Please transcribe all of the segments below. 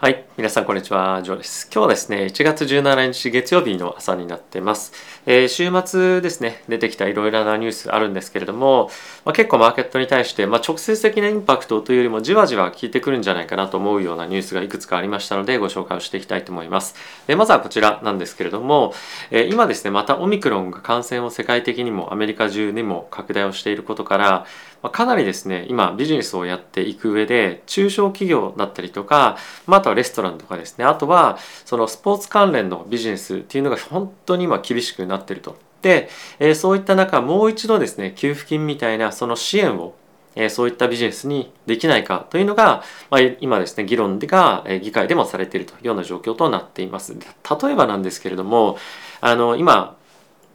はい。皆さん、こんにちは。ジョーです。今日はですね、1月17日月曜日の朝になってます。えー週末ですね、出てきたいろいろなニュースあるんですけれども、まあ、結構マーケットに対して、まあ、直接的なインパクトというよりもじわじわ効いてくるんじゃないかなと思うようなニュースがいくつかありましたので、ご紹介をしていきたいと思います。でまずはこちらなんですけれども、えー今ですね、またオミクロンが感染を世界的にもアメリカ中にも拡大をしていることから、まあかなりですね今ビジネスをやっていく上で中小企業だったりとか、まあ、あとはレストランとかですねあとはそのスポーツ関連のビジネスっていうのが本当に今厳しくなってると。で、えそういった中もう一度ですね給付金みたいなその支援をえそういったビジネスにできないかというのが、まあ、今ですね議論がえ議会でもされているというような状況となっています。例えばなんですけれどもあの今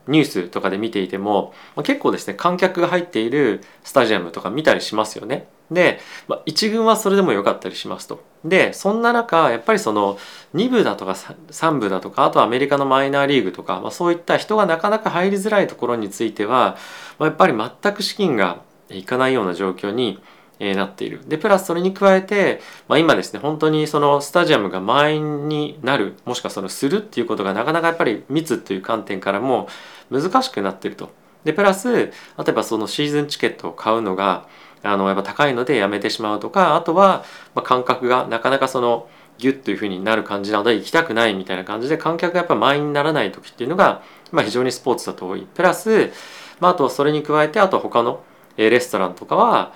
ニュースとかで見ていてもまあ結構ですね観客が入っているスタジアムとか見たりしますよね。で、まあ、1軍はそれでも良かったりしますと。でそんな中やっぱりその2部だとか3部だとかあとアメリカのマイナーリーグとか、まあ、そういった人がなかなか入りづらいところについては、まあ、やっぱり全く資金がいかないような状況になっている。で、プラスそれに加えて、まあ、今ですね、本当にそのスタジアムが満員になる、もしくはそのするっていうことがなかなかやっぱり密という観点からも難しくなっていると。で、プラス、例えばそのシーズンチケットを買うのが、あの、やっぱ高いのでやめてしまうとか、あとは、まあ、感覚がなかなかその、ギュッというふうになる感じなので行きたくないみたいな感じで観客がやっぱ満員にならない時っていうのが、まあ、非常にスポーツだと多い。プラス、まあ、あとそれに加えてあと他のレストランとかは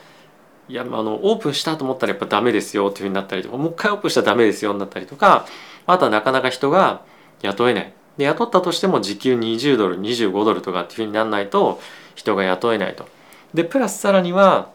いやあのオープンしたと思ったらやっぱダメですよっていうふうになったりとかもう一回オープンしたらダメですよになったりとかあとはなかなか人が雇えないで雇ったとしても時給20ドル25ドルとかっていうふうにならないと人が雇えないとでプラスさらには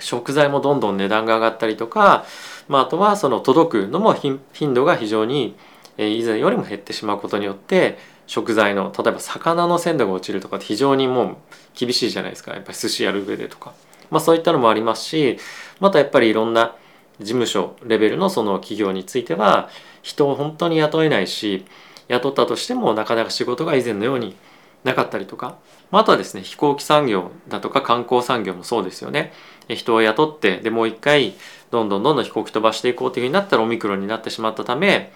食材もどんどん値段が上がったりとか、まあ、あとはその届くのも頻度が非常に以前よりも減ってしまうことによって食材の例えば魚の鮮度が落ちるとか非常にもう厳しいじゃないですか。やっぱり寿司やる上でとか、まあ、そういったのもありますしまたやっぱりいろんな事務所レベルのその企業については人を本当に雇えないし雇ったとしてもなかなか仕事が以前のようになかったりとか、まあ、あとはですね飛行機産業だとか観光産業もそうですよね。人を雇ってでもう一回どんどんどんどん飛行機飛ばしていこうというふうになったらオミクロンになってしまったため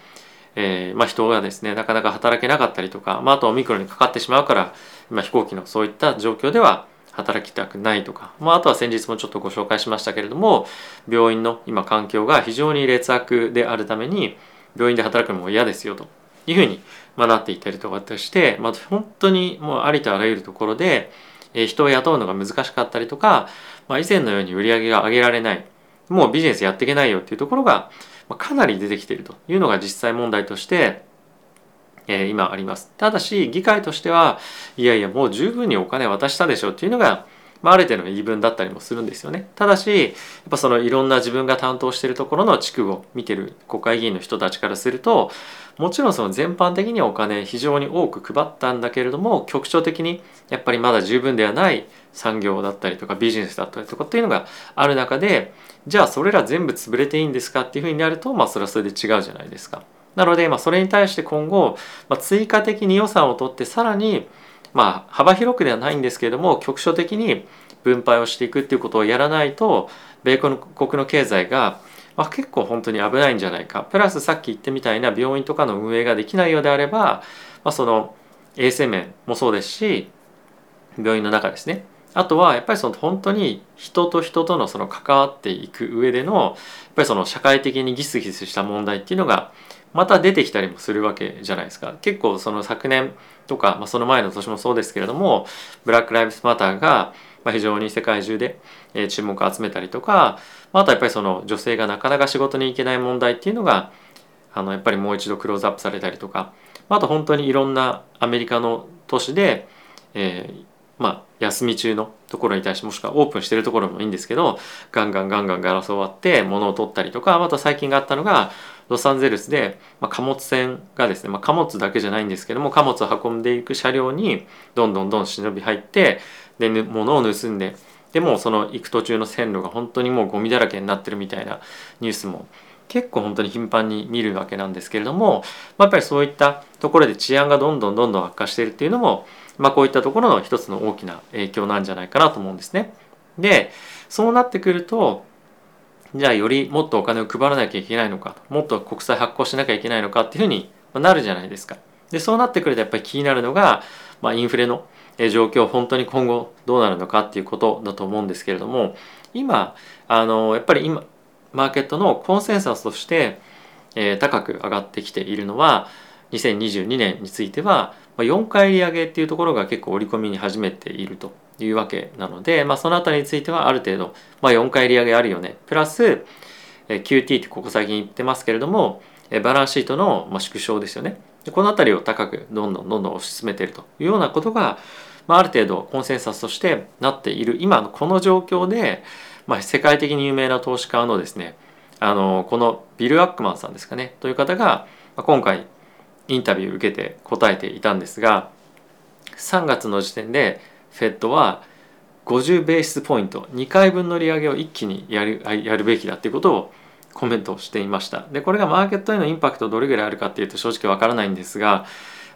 えーまあ、人がですねなかなか働けなかったりとか、まあ、あとオミクロンにかかってしまうから、まあ、飛行機のそういった状況では働きたくないとか、まあ、あとは先日もちょっとご紹介しましたけれども病院の今環境が非常に劣悪であるために病院で働くのも嫌ですよというふうに、ま、なっていったりとかして、まあ、本当にもうありとあらゆるところで、え人を雇うのが難しかったりとか、まあ、以前のように売り上げが上げられないもうビジネスやっていけないよっていうところがまかなり出てきているというのが実際問題として、え今あります。ただし議会としてはいやいやもう十分にお金渡したでしょうっていうのが、まあ、ある程度の言い分だったりもするんですよね。ただしやっぱそのいろんな自分が担当しているところの地区を見てる国会議員の人たちからするともちろんその全般的にお金非常に多く配ったんだけれども局所的にやっぱりまだ十分ではない産業だったりとかビジネスだったりとかっていうのがある中でじゃあそれら全部潰れていいんですかっていうふうになるとまあそれはそれで違うじゃないですか。なのでまあそれに対して今後、まあ、追加的に予算を取ってさらにまあ幅広くではないんですけれども局所的に分配をしていくっていうことをやらないと米国の経済がまあ、結構本当に危ないんじゃないか。プラスさっき言ってみたいな病院とかの運営ができないようであれば、まあ、その衛生面もそうですし病院の中ですね。あとはやっぱりその本当に人と人とのその関わっていく上でのやっぱりその社会的にギスギスした問題っていうのがまた出てきたりもするわけじゃないですか。結構その昨年とか、まあ、その前の年もそうですけれどもブラック・ライブスマターが非常に世界中で注目を集めたりとかあとやっぱりその女性がなかなか仕事に行けない問題っていうのがあのやっぱりもう一度クローズアップされたりとかあと本当にいろんなアメリカの都市で、えーまあ休み中のところに対してもしくはオープンしてるところもいいんですけどガンガンガンガンガラスを割って物を取ったりとかまた最近があったのがロサンゼルスで、まあ、貨物船がですね、まあ、貨物だけじゃないんですけども貨物を運んでいく車両にどんどんどん忍び入ってで物を盗んででもその行く途中の線路が本当にもうゴミだらけになってるみたいなニュースも結構本当に頻繁に見るわけなんですけれども、まあ、やっぱりそういったところで治安がどんどんどんどん悪化しているっていうのも、まあ、こういったところの一つの大きな影響なんじゃないかなと思うんですね。でそうなってくるとじゃあよりもっとお金を配らなきゃいけないのかもっと国債発行しなきゃいけないのかっていうふうになるじゃないですか。でそうなってくるとやっぱり気になるのが、まあ、インフレの状況本当に今後どうなるのかっていうことだと思うんですけれども今あのやっぱり今マーケットのコンセンサスとして、えー、高く上がってきているのは2022年については4回利上げっていうところが結構織り込みに始めているというわけなので、まあ、そのあたりについてはある程度、まあ、4回利上げあるよね。プラス QT ってここ最近言ってますけれどもバランスシートの縮小ですよね。この辺りを高くどんどんどんどん推し進めているというようなことが、まあ、ある程度コンセンサスとしてなっている。今のこの状況で、まあ、世界的に有名な投資家のですねあのこのビル・アックマンさんですかね。という方が今回インタビューを受けて答えていたんですが3月の時点でフェットは50ベースポイント。2回分の利上げを一気にやるやるべきだっていうことをコメントしていました。でこれがマーケットへのインパクトどれぐらいあるかっていうと正直わからないんですが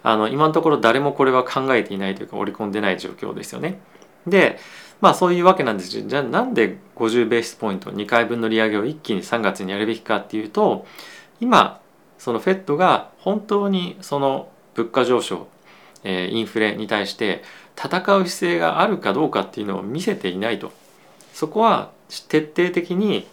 あの今のところ誰もこれは考えていないというか織り込んでない状況ですよね。でまあそういうわけなんですじゃあなんで50ベースポイント2回分の利上げを一気に3月にやるべきかっていうと今そのフェットが本当にその物価上昇、えインフレに対して戦う姿勢があるかどうかっていうのを見せていないと。そこは徹底的に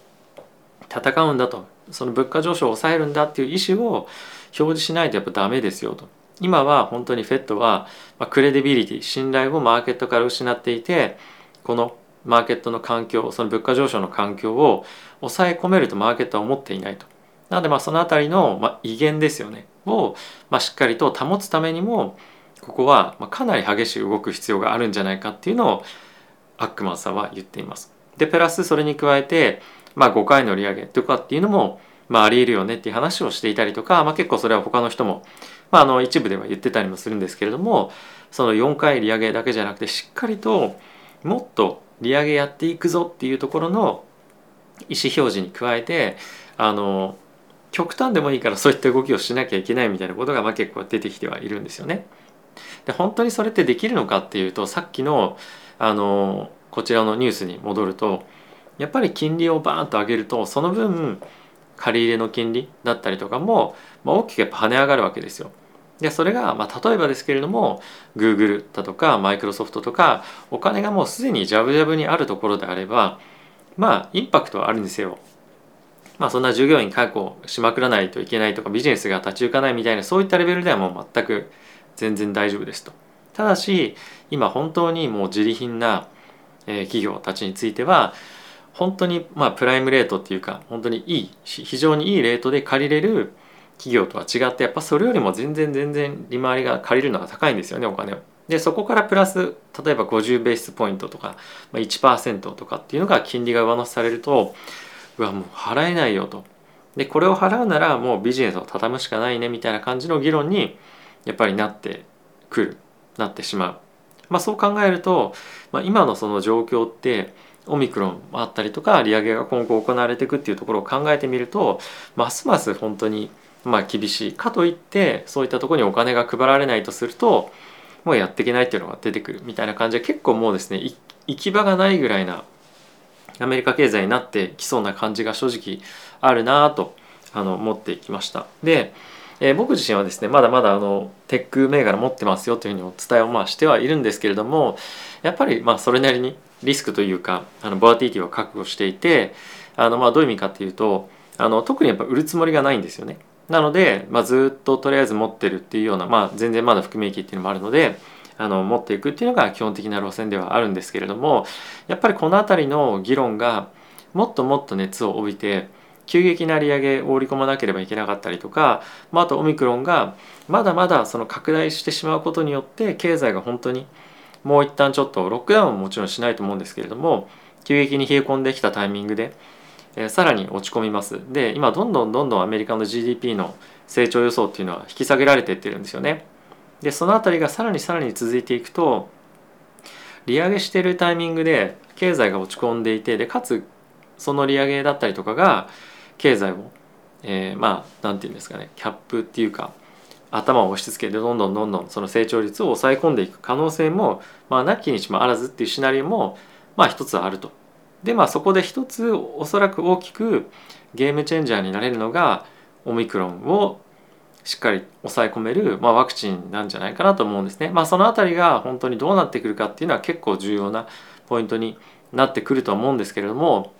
戦うんだと。その物価上昇を抑えるんだっていう意思を表示しないとやっぱダメですよと。今は本当にフェットはクレディビリティ信頼をマーケットから失っていてこのマーケットの環境その物価上昇の環境を抑え込めるとマーケットは思っていないと。なのでまあその辺りの威厳ですよね。をまあしっかりと保つためにもここはかなり激しく動く必要があるんじゃないかっていうのをアックマンさんは言っています。でプラスそれに加えて、まあ、5回の利上げとかっていうのも、まあ、ありえるよねっていう話をしていたりとか、まあ、結構それは他の人も、まあ、あの一部では言ってたりもするんですけれどもその4回利上げだけじゃなくてしっかりともっと利上げやっていくぞっていうところの意思表示に加えてあの極端でもいいからそういった動きをしなきゃいけないみたいなことがまあ結構出てきてはいるんですよね。で本当にそれってできるのかっていうとさっきのあのこちらのニュースに戻るとやっぱり金利をバーンと上げるとその分借り入れの金利だったりとかも、まあ、大きくやっぱ跳ね上がるわけですよ。でそれが、まあ、例えばですけれども Google だとかマイクロソフトとかお金がもうすでにジャブジャブにあるところであればまあインパクトはあるにせよまあそんな従業員確保しまくらないといけないとかビジネスが立ち行かないみたいなそういったレベルではもう全く全然大丈夫ですと。ただし今本当にもう自利品な企業たちについては本当にまあプライムレートっていうか本当にいい非常にいいレートで借りれる企業とは違ってやっぱそれよりも全然全然利回りが借りるのが高いんですよねお金を。でそこからプラス例えば50ベースポイントとか、まあ、1%とかっていうのが金利が上乗せされるとうわもう払えないよと。でこれを払うならもうビジネスを畳むしかないねみたいな感じの議論にやっぱりなってくるなってしまう。まあ、そう考えると、まあ、今のその状況ってオミクロンあったりとか利上げが今後行われていくっていうところを考えてみるとますます本当にまあ厳しいかといってそういったところにお金が配られないとするともうやっていけないっていうのが出てくるみたいな感じで結構もうですね行き場がないぐらいなアメリカ経済になってきそうな感じが正直あるなとあの思ってきました。でえー、僕自身はですねまだまだあのテック銘柄持ってますよというふうにお伝えをまあしてはいるんですけれどもやっぱりまあそれなりにリスクというかあのボラティティを覚悟していてあのまあどういう意味かっていうとあの特にやっぱ売るつもりがないんですよね。なので、まあ、ずっととりあえず持ってるっていうような、まあ、全然まだ含み益っていうのもあるのであの持っていくっていうのが基本的な路線ではあるんですけれどもやっぱりこの辺りの議論がもっともっと熱を帯びて急激な利上げを織り込まなければいけなかったりとか、まあ、あとオミクロンがまだまだその拡大してしまうことによって経済が本当にもう一旦ちょっとロックダウンももちろんしないと思うんですけれども急激に冷え込んできたタイミングで、えー、さらに落ち込みます。で今どんどんどんどんアメリカの GDP の成長予想っていうのは引き下げられていってるんですよね。でその辺りがさらにさらに続いていくと利上げしてるタイミングで経済が落ち込んでいてでかつその利上げだったりとかが経済を、えー、まあ何て言うんですかねキャップっていうか頭を押し付けてどんどんどんどんその成長率を抑え込んでいく可能性も、まあ、なきにしもあらずっていうシナリオもまあ一つあるとでまあそこで一つおそらく大きくゲームチェンジャーになれるのがオミクロンをしっかり抑え込める、まあ、ワクチンなんじゃないかなと思うんですね。まあ、その辺りが本当にどうなってくるかっていうのは結構重要なポイントになってくると思うんですけれども、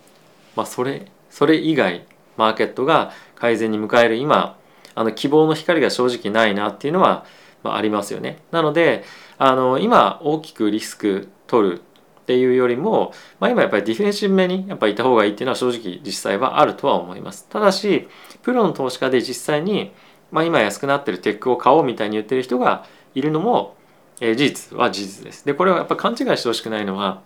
まあ、それそれ以外マーケットが改善に迎える今あの希望の光が正直ないなっていうのは、まあ、りますよね。なのであの今大きくリスク取るっていうよりも、まあ、今やっぱりディフェンシブ目にやっぱいた方がいいっていうのは正直実際はあるとは思います。ただしプロの投資家で実際に、まあ、今安くなってるテックを買おうみたいに言ってる人がいるのも、えー、事実は事実です。でこれはやっぱ勘違いしてほしくないのは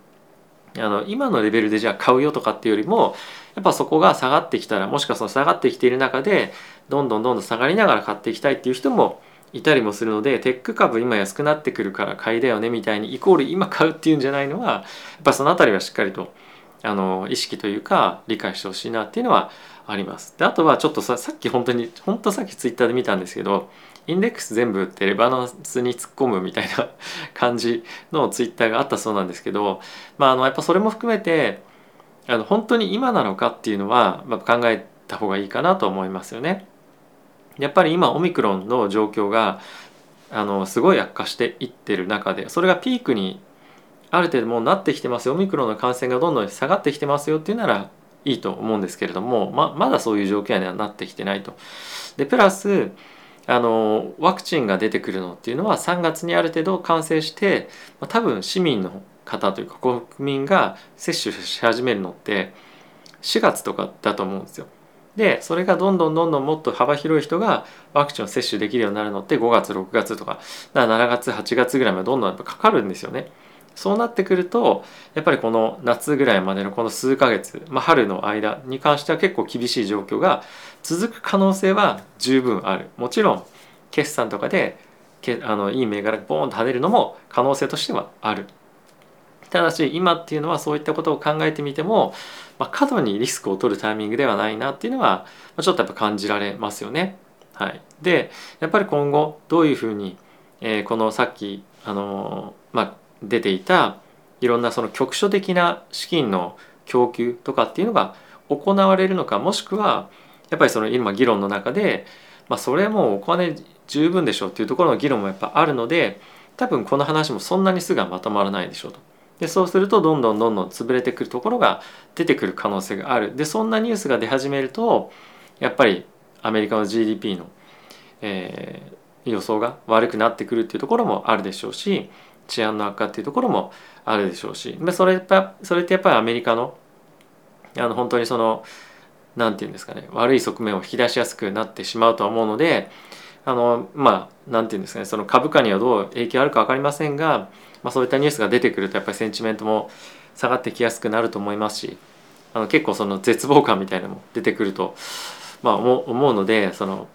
あの今のレベルでじゃあ買うよとかっていうよりもやっぱそこが下がってきたらもしくはその下がってきている中でどんどんどんどん下がりながら買っていきたいっていう人もいたりもするのでテック株今安くなってくるから買いだよねみたいにイコール今買うっていうんじゃないのはやっぱその辺りはしっかりとあの意識というか理解してほしいなっていうのはあります。であとはちょっとささっき本当に本当さっきツイッターで見たんですけどインデックス全部売ってレバノスに突っ込むみたいな感じのツイッターがあったそうなんですけど、まあ、あのやっぱそれも含めてあの本当に今なのかっていうのは、まあ、考えた方がいいかなと思いますよね。やっぱり今オミクロンの状況があのすごい悪化していってる中でそれがピークにある程度もうなってきてますよオミクロンの感染がどんどん下がってきてますよっていうならいいと思うんですけれどもままだそういう状況にはなってきてないと。でプラスあのワクチンが出てくるのっていうのは3月にある程度完成して、まあ、多分市民の方というか国民が接種し始めるのって4月とかだと思うんですよ。でそれがどんどんどんどんもっと幅広い人がワクチンを接種できるようになるのって5月6月とか7月8月ぐらいまでどんどんやっぱかかるんですよね。そうなってくるとやっぱりこの夏ぐらいまでのこの数ヶ月、まあ、春の間に関しては結構厳しい状況が続く可能性は十分ある。もちろん決算とかでけあのいい銘柄がボーンと跳ねるのも可能性としてはある。ただし今っていうのはそういったことを考えてみても、まあ、過度にリスクを取るタイミングではないなっていうのはちょっとやっぱ感じられますよね。はい、でやっぱり今後どういうふうに、えー、このさっきあのー、まあ、出ていたいろんなその局所的な資金の供給とかっていうのが行われるのかもしくはやっぱりその今議論の中で、まあ、それはもうお金十分でしょうっていうところの議論もやっぱあるので多分この話もそんなにすぐはまとまらないでしょうと。でそうするとどんどんどんどん潰れてくるところが出てくる可能性があるでそんなニュースが出始めるとやっぱりアメリカの GDP の、えー、予想が悪くなってくるっていうところもあるでしょうし治安の悪化っていうところもあるでしょうしそれそれってやっぱりアメリカのあの本当にその何て言うんですかね悪い側面を引き出しやすくなってしまうとは思うのであのまあ何て言うんですかねその株価にはどう影響あるか分かりませんが、まあ、そういったニュースが出てくるとやっぱりセンチメントも下がってきやすくなると思いますしあの結構その絶望感みたいなのも出てくると、まあ、思うのでその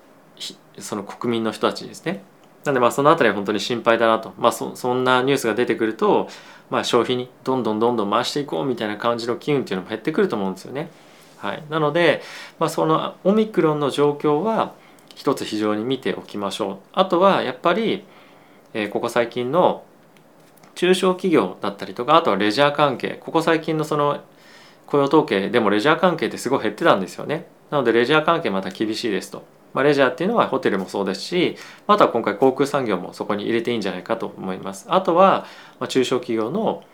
その国民の人たちですね。なんでまあその辺りは本当に心配だなと、まあそ、そんなニュースが出てくると、まあ、消費にどんどんどんどん回していこうみたいな感じの機運っていうのも減ってくると思うんですよね。はい、なので、まあ、そのオミクロンの状況は一つ非常に見ておきましょう。あとはやっぱり、えー、ここ最近の中小企業だったりとかあとはレジャー関係ここ最近のその雇用統計でもレジャー関係ってすごい減ってたんですよね。なのでレジャー関係また厳しいですと。まあ、レジャーっていうのはホテルもそうですしあとは今回航空産業もそこに入れていいんじゃないかと思います。あとは、ま、中小企業の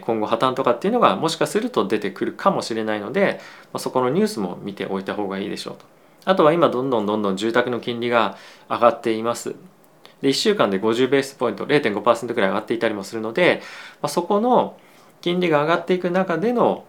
今後破綻とかっていうのがもしかすると出てくるかもしれないので、ま、そこのニュースも見ておいた方がいいでしょうと。あとは今どんどんどんどん住宅の金利が上がっています。で1週間で50ベースポイント0.5%くらい上がっていたりもするので、ま、そこの金利が上がっていく中での、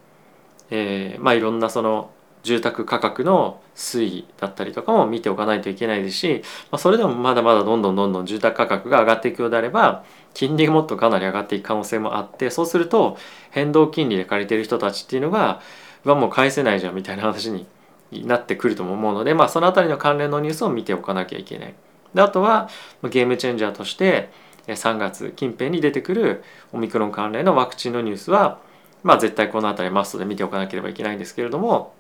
えー、まあいろんなその住宅価格の推移だったりとかも見ておかないといけないですし、まあ、それでもまだまだどんどんどんどん住宅価格が上がっていくようであれば金利がもっとかなり上がっていく可能性もあってそうすると変動金利で借りてる人たちっていうのがはもう返せないじゃんみたいな話になってくると思うので、まあ、その辺りの関連のニュースを見ておかなきゃいけない。であとはゲームチェンジャーとして3月近辺に出てくるオミクロン関連のワクチンのニュースは、まあ、絶対この辺りマストで見ておかなければいけないんですけれども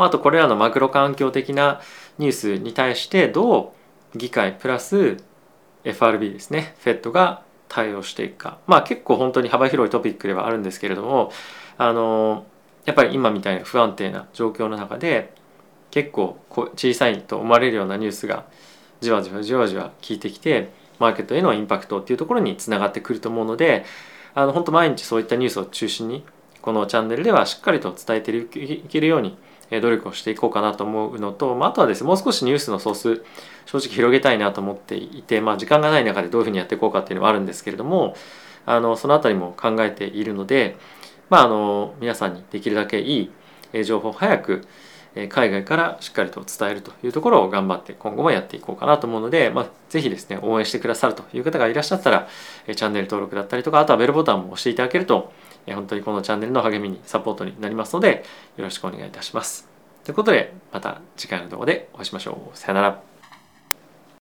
まあ、あとこれらのマクロ環境的なニュースに対してどう議会プラス FRB ですね FED が対応していくか。まあ結構本当に幅広いトピックではあるんですけれどもあのやっぱり今みたいな不安定な状況の中で結構小さいと思われるようなニュースがじわじわじわじわ効いてきてマーケットへのインパクトっていうところにつながってくると思うのであの本当毎日そういったニュースを中心にこのチャンネルではしっかりと伝えていけるように努力をしていこうかなと思うのと、まあ、あとはですねもう少しニュースのソース正直広げたいなと思っていて、まあ、時間がない中でどういうふうにやっていこうかっていうのはあるんですけれどもあのその辺りも考えているので、まあ、あの皆さんにできるだけいい情報を早く海外からしっかりと伝えるというところを頑張って今後もやっていこうかなと思うので、まあ、ぜひですね応援してくださるという方がいらっしゃったらチャンネル登録だったりとかあとはベルボタンも押していただけると本当にこのチャンネルの励みにサポートになりますのでよろしくお願いいたします。ということでまた次回の動画でお会いしましょう。さよなら。